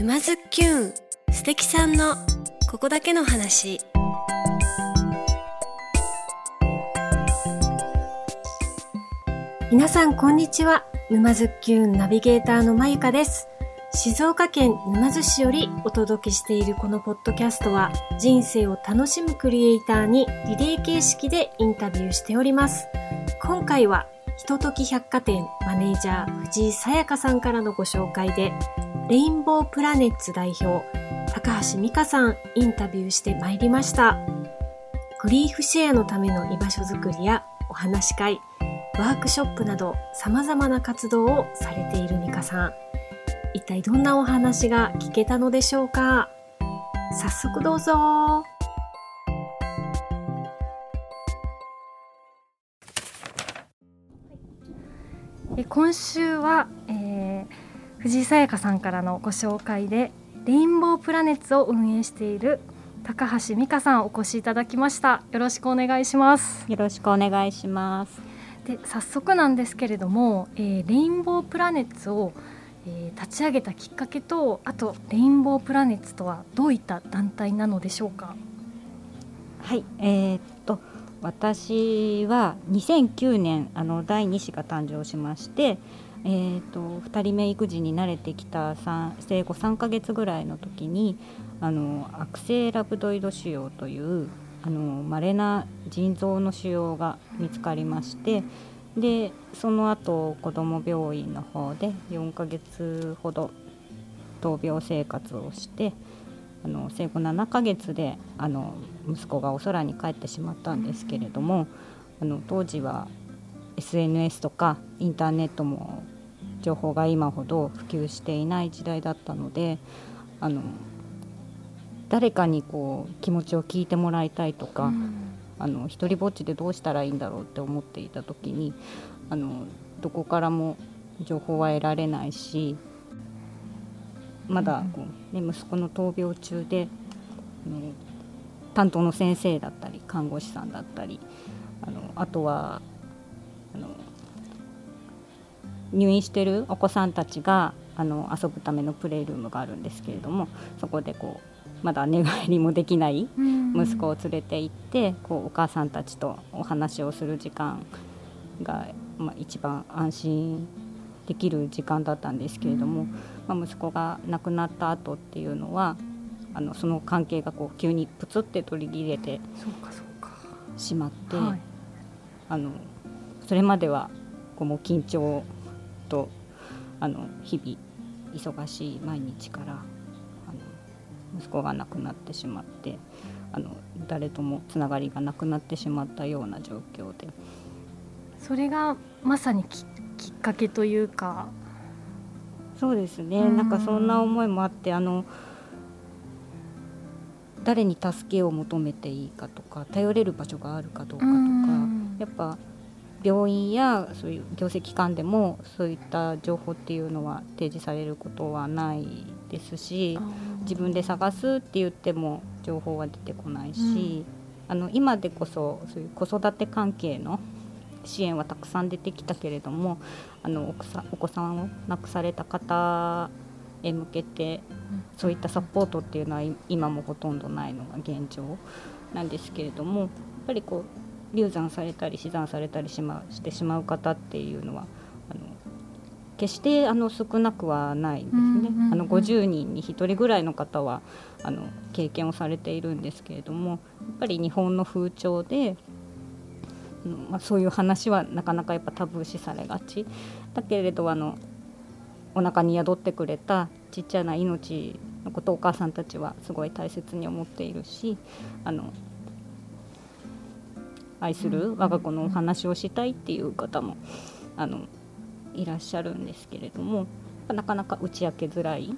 沼津きゅん素敵さんのここだけの話。皆さんこんにちは。沼津きゅんナビゲーターのまゆかです。静岡県沼津市よりお届けしているこのポッドキャストは人生を楽しむクリエイターにリレー形式でインタビューしております。今回はひととき百貨店マネージャー藤井さやかさんからのご紹介でレインボープラネッツ代表高橋美香さんインタビューしてまいりました。グリーフシェアのための居場所づくりやお話し会ワークショップなど様々な活動をされている美香さん。一体どんなお話が聞けたのでしょうか？早速どうぞ。今週は、え、藤井さやかさんからのご紹介でレインボープラネッツを運営している高橋美香さんお越しいただきました。よろしくお願いします。よろしくお願いします。で早速なんですけれども、えー、レインボープラネッツを、えー、立ち上げたきっかけとあとレインボープラネッツとはどういった団体なのでしょうか？はいえー、っと私は2009年あの第2子が誕生しまして、えーと、2人目育児に慣れてきた生後3ヶ月ぐらいの時にあの悪性ラブドイド腫瘍というまれな腎臓の腫瘍が見つかりましてでその後子ども病院の方で4ヶ月ほど闘病生活をしてあの生後7ヶ月であの息子がお空に帰ってしまったんですけれどもあの当時は SNS とかインターネットも情報が今ほど普及していない時代だったのであの誰かにこう気持ちを聞いてもらいたいとか、うん、あの一人ぼっちでどうしたらいいんだろうって思っていた時にあのどこからも情報は得られないしまだこう、ね、息子の闘病中で、うん、担当の先生だったり看護師さんだったりあのあとはあの入院してるお子さんたちがあの遊ぶためのプレイルームがあるんですけれどもそこでこうまだ寝返りもできない息子を連れて行ってこうお母さんたちとお話をする時間が、まあ、一番安心できる時間だったんですけれども、まあ、息子が亡くなった後っていうのはあのその関係がこう急にプツって取り切れてしまって、はい、あのそれまではこうもう緊張とあの日々忙しい毎日からあの息子が亡くなってしまってあの誰ともつながりがなくなってしまったような状況で。それがまさにききっかけというか。そうですね、ん、なんかそんな思いもあってあの誰に助けを求めていいかとか頼れる場所があるかどうかとかやっぱ病院やそういう行政機関でもそういった情報っていうのは提示されることはないですし自分で探すって言っても情報は出てこないし、うん、あの今でこそそういう子育て関係の支援はたくさん出てきたけれどもあのお子さんを亡くされた方へ向けてそういったサポートっていうのは今もほとんどないのが現状なんですけれどもやっぱりこう流産されたり死産されたりし,、ま、してしまう方っていうのはあの決してあの少なくはないんですね、あの50人に1人ぐらいの方はあの経験をされているんですけれどもやっぱり日本の風潮でまあ、そういう話はなかなかやっぱタブー視されがち。だけれどあのお腹に宿ってくれたちっちゃな命のことをお母さんたちはすごい大切に思っているしあの愛する我が子のお話をしたいっていう方もあのいらっしゃるんですけれどもなかなか打ち明けづらい。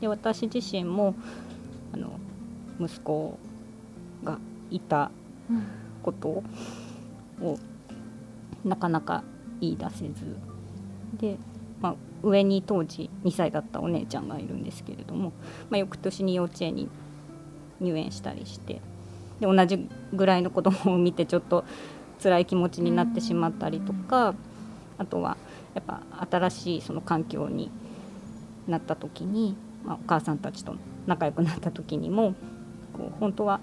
で私自身もあの息子がいたことをなかなか言い出せずでまあ、上に当時2歳だったお姉ちゃんがいるんですけれども、まあ、翌年に幼稚園に入園したりしてで同じぐらいの子供を見てちょっと辛い気持ちになってしまったりとかあとはやっぱ新しいその環境になった時にまあ、お母さんたちと仲良くなった時にもこう本当は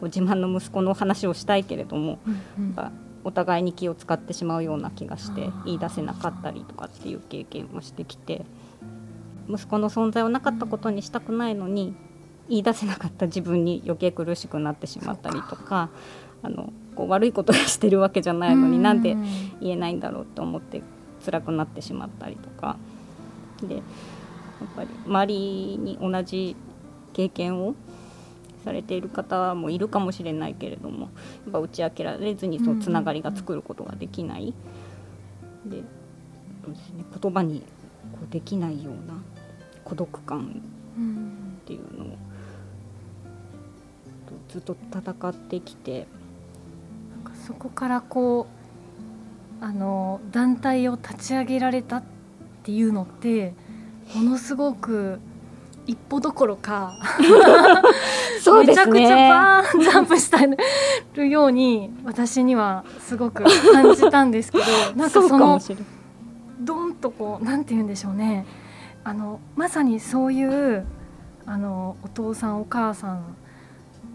こう自慢の息子の話をしたいけれども、うんやっぱお互いに気を使ってしまうような気がして言い出せなかったりとかっていう経験をしてきて息子の存在をなかったことにしたくないのに言い出せなかった自分に余計苦しくなってしまったりとかあのこう悪いことをしてるわけじゃないのになんで言えないんだろうと思って辛くなってしまったりとか。でやっぱり周りに同じ経験をされている方もいるかもしれないけれどもやっぱ打ち明けられずにそうつながりが作ることができない、でそうですね言葉にこうできないような孤独感うん。っていうのをずっと戦ってきてなんかそこからこうあの団体を立ち上げられたっていうのってものすごく一歩どころかめちゃくちゃバーンジャンプしてるように私にはすごく感じたんですけど なんかそのもしれない。ドンとこうなんて言うんでしょうね。あのまさにそういうあのお父さんお母さん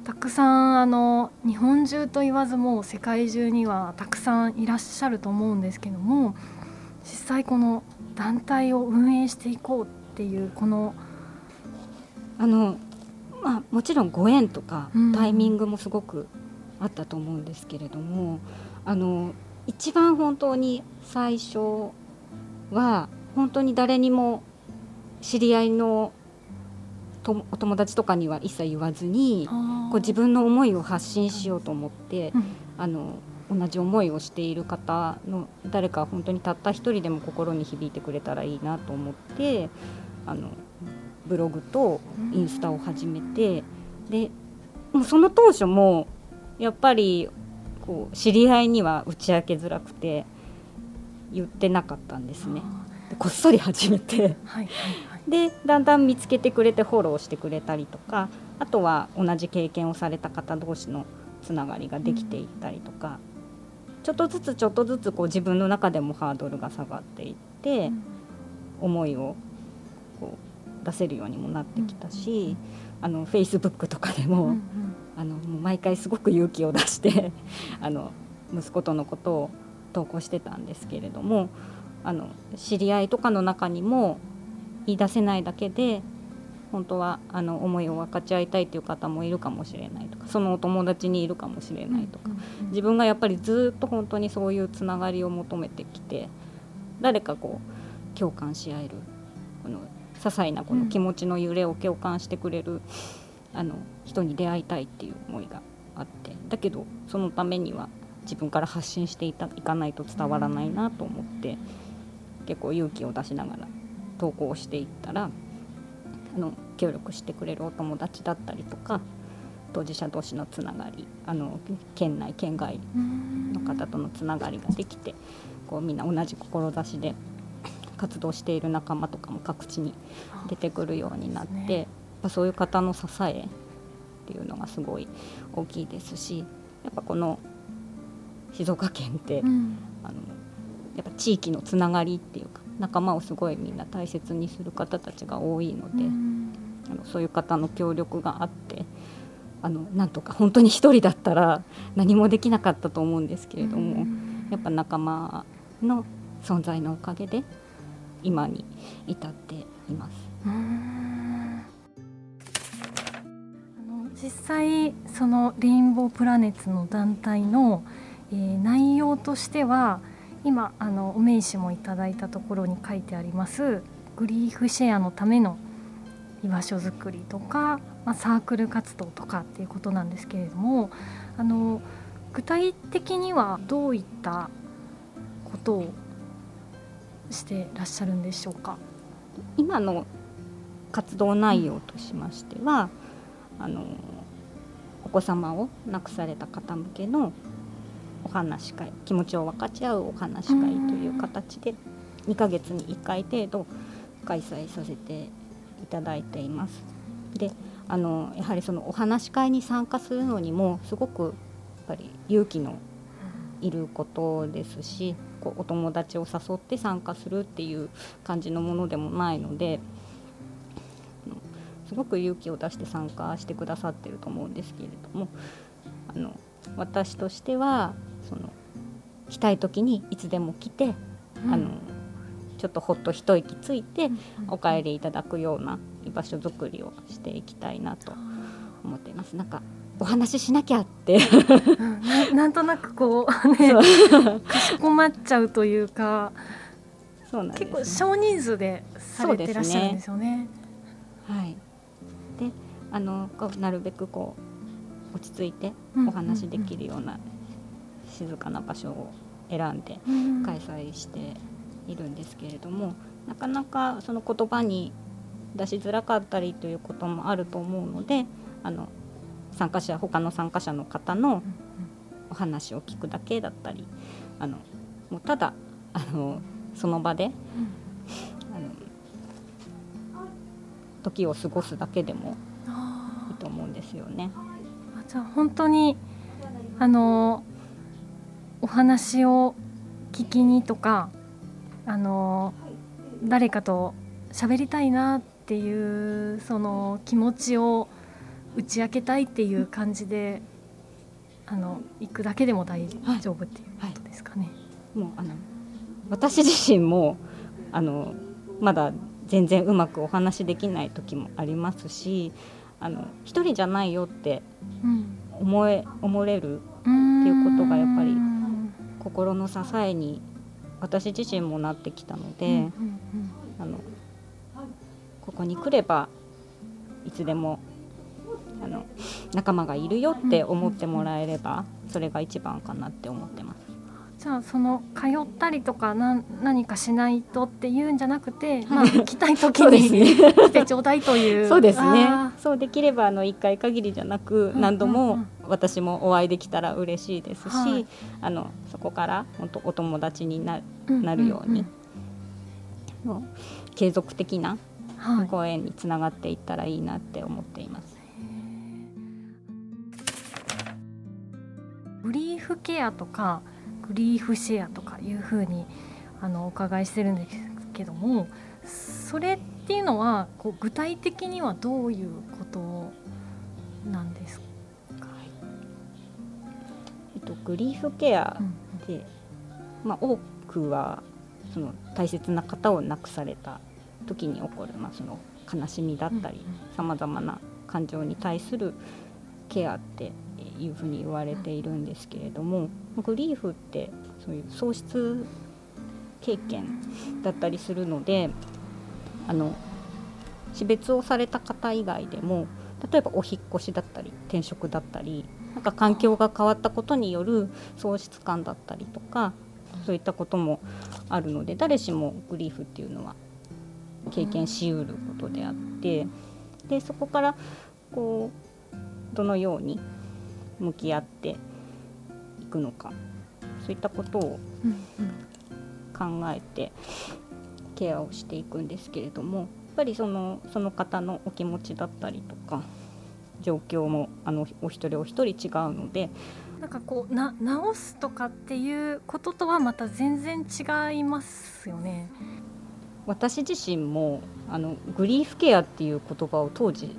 たくさんあの日本中と言わずもう世界中にはたくさんいらっしゃると思うんですけども実際この団体を運営していこうっていうこのあのまあもちろんご縁とかうん。タイミングもすごくあったと思うんですけれども、あの一番本当に最初は本当に誰にも知り合いのとお友達とかには一切言わずにこう自分の思いを発信しようと思って、うん。あの同じ思いをしている方の誰か本当にたった一人でも心に響いてくれたらいいなと思ってあのブログとインスタを始めてでもうその当初もやっぱりこう知り合いには打ち明けづらくて言ってなかったんですね。でこっそり始めて。はいはいはいでだんだん見つけてくれてフォローしてくれたりとかあとは同じ経験をされた方同士のつながりができていったりとか、ちょっとずつちょっとずつこう自分の中でもハードルが下がっていって、思いをこう出せるようにもなってきたし、あの Facebook とかでも、うんうん。あのもう毎回すごく勇気を出して あの息子とのことを投稿してたんですけれどもあの知り合いとかの中にも言い出せないだけで本当はあの思いを分かち合いたいという方もいるかもしれないとかそのお友達にいるかもしれないとか、自分がやっぱりずっと本当にそういうつながりを求めてきて誰かこう共感し合えるこの些細なこの気持ちの揺れを共感してくれる、あの人に出会いたいっていう思いがあってだけどそのためには自分から発信していたいかないと伝わらないなと思って、結構勇気を出しながら投稿していったらあの協力してくれるお友達だったりとか当事者同士のつながりあの県内県外うんの方とのつながりができてこうみんな同じ志で活動している仲間とかも各地に出てくるようになって、ね。やっぱそういう方の支えっていうのがすごい大きいですしやっぱこの静岡県って、うん。あのやっぱ地域のつながりっていうか仲間をすごいみんな大切にする方たちが多いので、うん。あのそういう方の協力があってあのなんとか本当に一人だったら何もできなかったと思うんですけれども、やっぱ仲間の存在のおかげで今に至っています。実際そのレインボープラネッツの団体の、えー内容としては今あのお名刺もいただいたところに書いてありますグリーフシェアのための居場所づくりとか、まあ、サークル活動とかっていうことなんですけれどもあの具体的にはどういったことをしてらっしゃるんでしょうか？今の活動内容としましては、あのお子様を亡くされた方向けのお話し会気持ちを分かち合うお話し会という形で2ヶ月に1回程度開催させていただいています。であのやはりそのお話し会に参加するのにもすごくやっぱり勇気のいることですしこうお友達を誘って参加するっていう感じのものでもないのですごく勇気を出して参加してくださってると思うんですけれどもあの私としてはその来たい時にいつでも来て、うん、あのちょっとほっと一息ついてお帰りいただくような居場所づくりをしていきたいなと思っています。なんかお話ししなきゃって。な なんとなくこう ねかしこまっちゃうというかそうなんです、ね、結構少人数でされてらっしゃるんですよね。ね。はい、であのなるべくこう落ち着いてお話できるような静かな場所を選んで開催しているんですけれども、なかなかその言葉に出しづらかったりということもあると思うのであの参加者他の参加者の方のお話を聞くだけだったりあのもうただあのその場で、うん、あの時を過ごすだけでもいいと思うんですよね。じゃあ本当にあのお話を聞きにとかあの誰かと喋りたいなっていうその気持ちを打ち明けたいっていう感じであの行くだけでも大丈夫っていうことですかね。はいはい、もうあの私自身もあのまだ全然うまくお話できない時もありますしあの一人じゃないよって思え、うん、思れるっていうことがやっぱり心の支えに私自身もなってきたので、あのここに来ればいつでもあの仲間がいるよって思ってもらえれば、それが一番かなって思ってます。じゃあその通ったりとかな何かしないとっていうんじゃなくて、まあ、来たい時に来てちょうだいという。そうですね。そうできればあの1回限りじゃなく何度も私もお会いできたら嬉しいですし、はい、あのそこから本当お友達にななるように、うんうん、継続的なご縁につながっていったらいいなって思っています。グリーフケアとかグリーフシェアとかいうふうにあのお伺いしてるんですけどもそれっていうのはこう具体的にはどういうことなんですか、えっと、グリーフケアで、うん、まあ、多くはその大切な方を亡くされた時に起こる、まあ、その悲しみだったりさまざまな感情に対するケアっていうふうに言われているんですけれどもグリーフってそういう喪失経験だったりするのであの死別をされた方以外でも例えばお引越しだったり転職だったりなんか環境が変わったことによる喪失感だったりとかそういったこともあるので誰しもグリーフっていうのは経験しうることであってでそこからこうどのように向き合っていくのかそういったことを考えてケアをしていくんですけれどもやっぱりそのその方のお気持ちだったりとか状況もあのお一人お一人違うのでなんかこうな直すとかっていうこととはまた全然違いますよね。私自身もあのグリーフケアっていう言葉を当時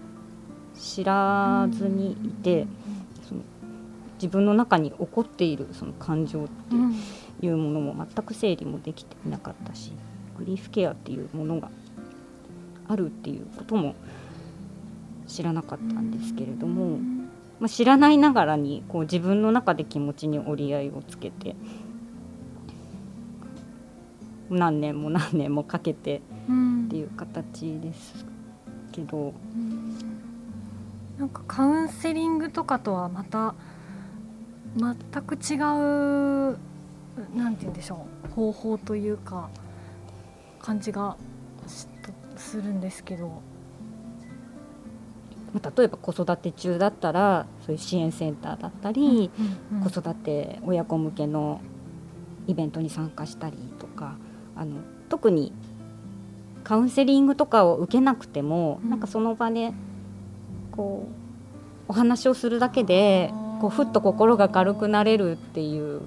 知らずにいて、その自分の中に起こっているその感情っていうものも全く整理もできていなかったし、グリーフケアっていうものがあるっていうことも知らなかったんですけれども、まあ、知らないながらにこう自分の中で気持ちに折り合いをつけて何年も何年もかけてっていう形ですけど、うん、なんかカウンセリングとかとはまた全く違うなんて言うんでしょう方法というか感じがするんですけど。例えば子育て中だったらそういう支援センターだったり、うんうんうん、子育て親子向けのイベントに参加したりとかあの特にカウンセリングとかを受けなくても、うん、なんかその場でこうお話をするだけでこうふっと心が軽くなれるっていう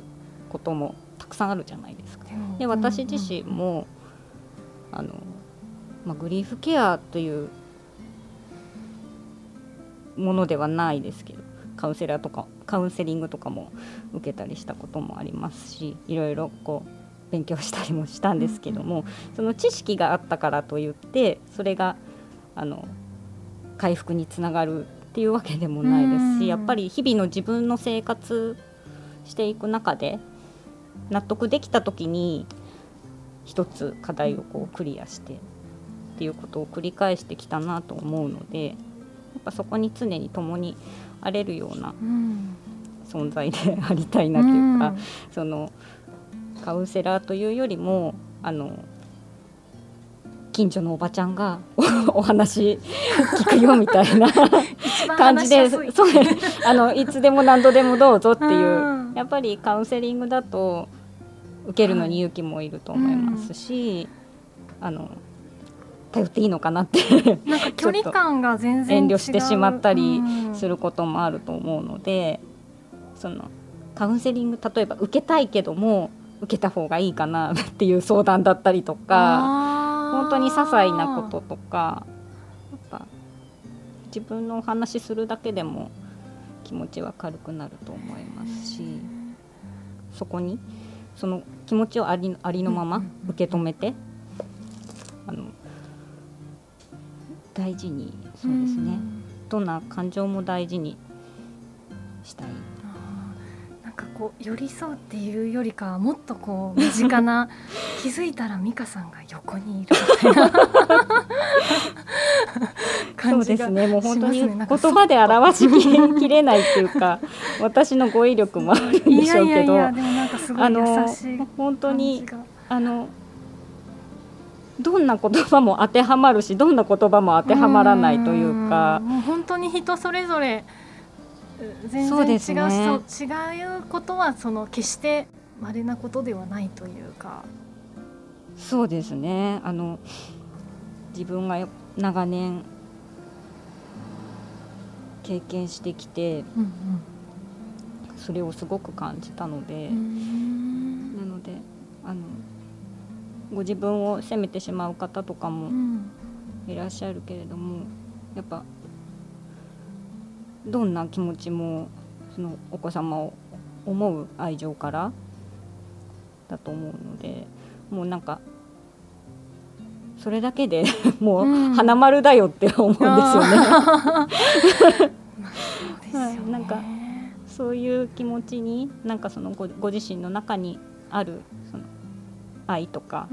こともたくさんあるじゃないですか。で私自身もあの、まあ、グリーフケアというものではないですけどカウンセラーとかカウンセリングとかも受けたりしたこともありますしいろいろこう勉強したりもしたんですけども、その知識があったからといってそれがあの回復につながるっていうわけでもないですし、やっぱり日々の自分の生活していく中で納得できた時に一つ課題をこうクリアしてっていうことを繰り返してきたなと思うのでやっぱそこに常に共にあれるような存在でありたいなというか、そのカウンセラーというよりもあの近所のおばちゃんがお話聞くよみたいな 感じでそうあのいつでも何度でもどうぞっていうやっぱりカウンセリングだと受けるのに勇気もいると思いますし、あの頼っていいのかなってなんか距離感が全然遠慮してしまったりすることもあると思うので、うん、そのカウンセリング例えば受けたいけども受けた方がいいかなっていう相談だったりとか。本当に些細なこととか自分のお話するだけでも気持ちは軽くなると思いますしそこにその気持ちをありありのまま受け止めてあの大事にそうですね。どんな感情も大事にしたいかこう寄り添うっていうよりかはもっとこう身近な 気づいたら美香さんが横にいるみたいな。感じが、ね、もう本当に言葉で表しきれないっていうか私の語彙力もあるんでしょうけど。あの本当にあのどんな言葉も当てはまるしどんな言葉も当てはまらないというか。もう本当に人それぞれ全然違うし、ね、違うことはその決して稀なことではないというか。そうですね。あの自分が長年経験してきて、うんうん、それをすごく感じたのでなのであのご自分を責めてしまう方とかもいらっしゃるけれども、やっぱどんな気持ちもそのお子様を思う愛情からだと思うのでもうなんかそれだけで もう花丸だよって思うんですよね。はい、なんかそういう気持ちになんかそのごご自身の中にあるその愛とか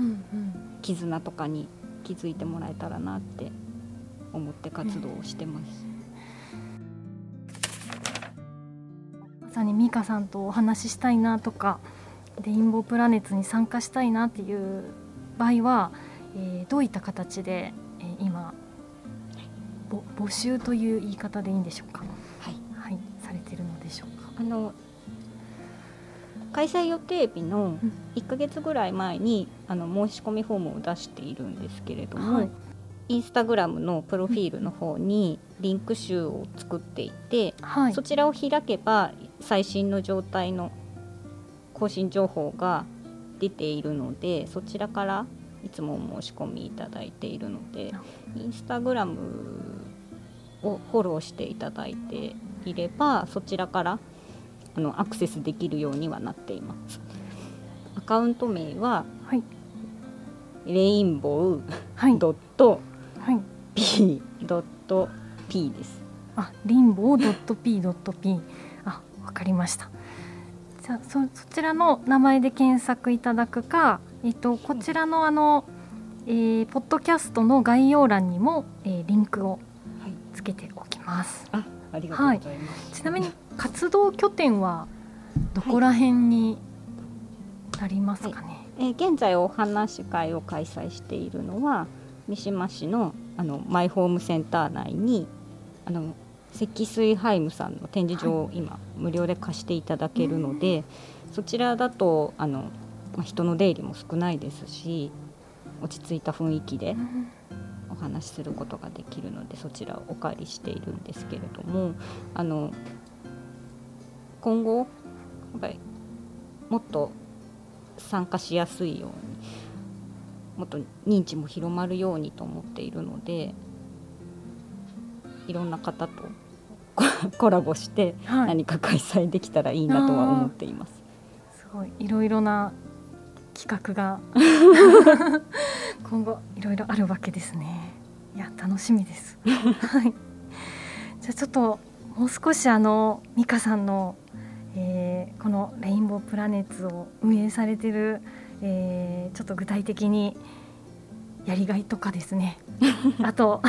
絆とかに気づいてもらえたらなって思って活動をしてます。さに美香さんとお話ししたいなとかレインボープラネッツに参加したいなっていう場合は、えー、どういった形で、えー、今募集という言い方でいいんでしょうか？はい、はい、されてるのでしょうか？あの開催予定日の1か月ぐらい前に、あの申し込みフォームを出しているんですけれども、はい、インスタグラムのプロフィールの方にリンク集を作っていて、はい、そちらを開けば最新の状態の更新情報が出ているのでそちらからいつも申し込みいただいているのでインスタグラムをフォローしていただいていればそちらからあのアクセスできるようにはなっています。アカウント名は、はい、レインボードット P ドット P です。あ、リンボードット P ドット P。あ、わかりました。じゃあそそちらの名前で検索いただくか、えっとこちらのあの、えー、ポッドキャストの概要欄にも、えー、リンクをつけておきます。はい、あ、ありがとうございます。はい、ちなみに活動拠点はどこら辺になりますかね？はい、えー、現在お話し会を開催しているのは。三島市のあのマイホームセンター内にあの積水ハイムさんの展示場を今、無料で貸していただけるので、そちらだとあの、まあ、人の出入りも少ないですし落ち着いた雰囲気でお話しすることができるのでそちらをお借りしているんですけれどもあの今後やっぱりもっと参加しやすいようにもっと認知も広まるようにと思っているのでいろんな方と コラボしてはい。何か開催できたらいいなとは思っています。すごい。いろいろな企画が 今後いろいろあるわけですね。いや楽しみです。はい。じゃあちょっともう少しあの美香さんの、えーこのレインボープラネッツを運営されてる、えーちょっと具体的にやりがいとかですね。あと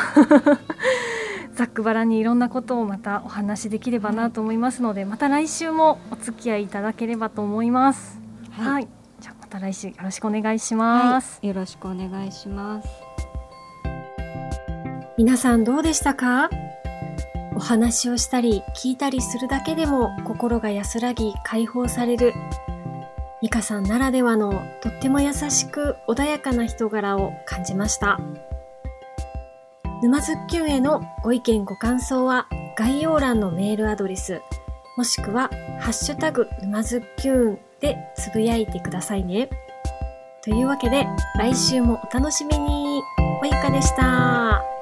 ざっくばらんにいろんなことをまたお話しできればなと思いますので、また来週もお付き合いいただければと思います。はい、じゃあまた来週よろしくお願いします。はい、よろしくお願いします。皆さんどうでしたか？お話をしたり聞いたりするだけでも心が安らぎ解放される美香さんならではのとっても優しく穏やかな人柄を感じました沼津っきゅんへのご意見ご感想は概要欄のメールアドレスもしくはハッシュタグ沼津っきゅんでつぶやいてくださいねというわけで来週もお楽しみにまゆかでした。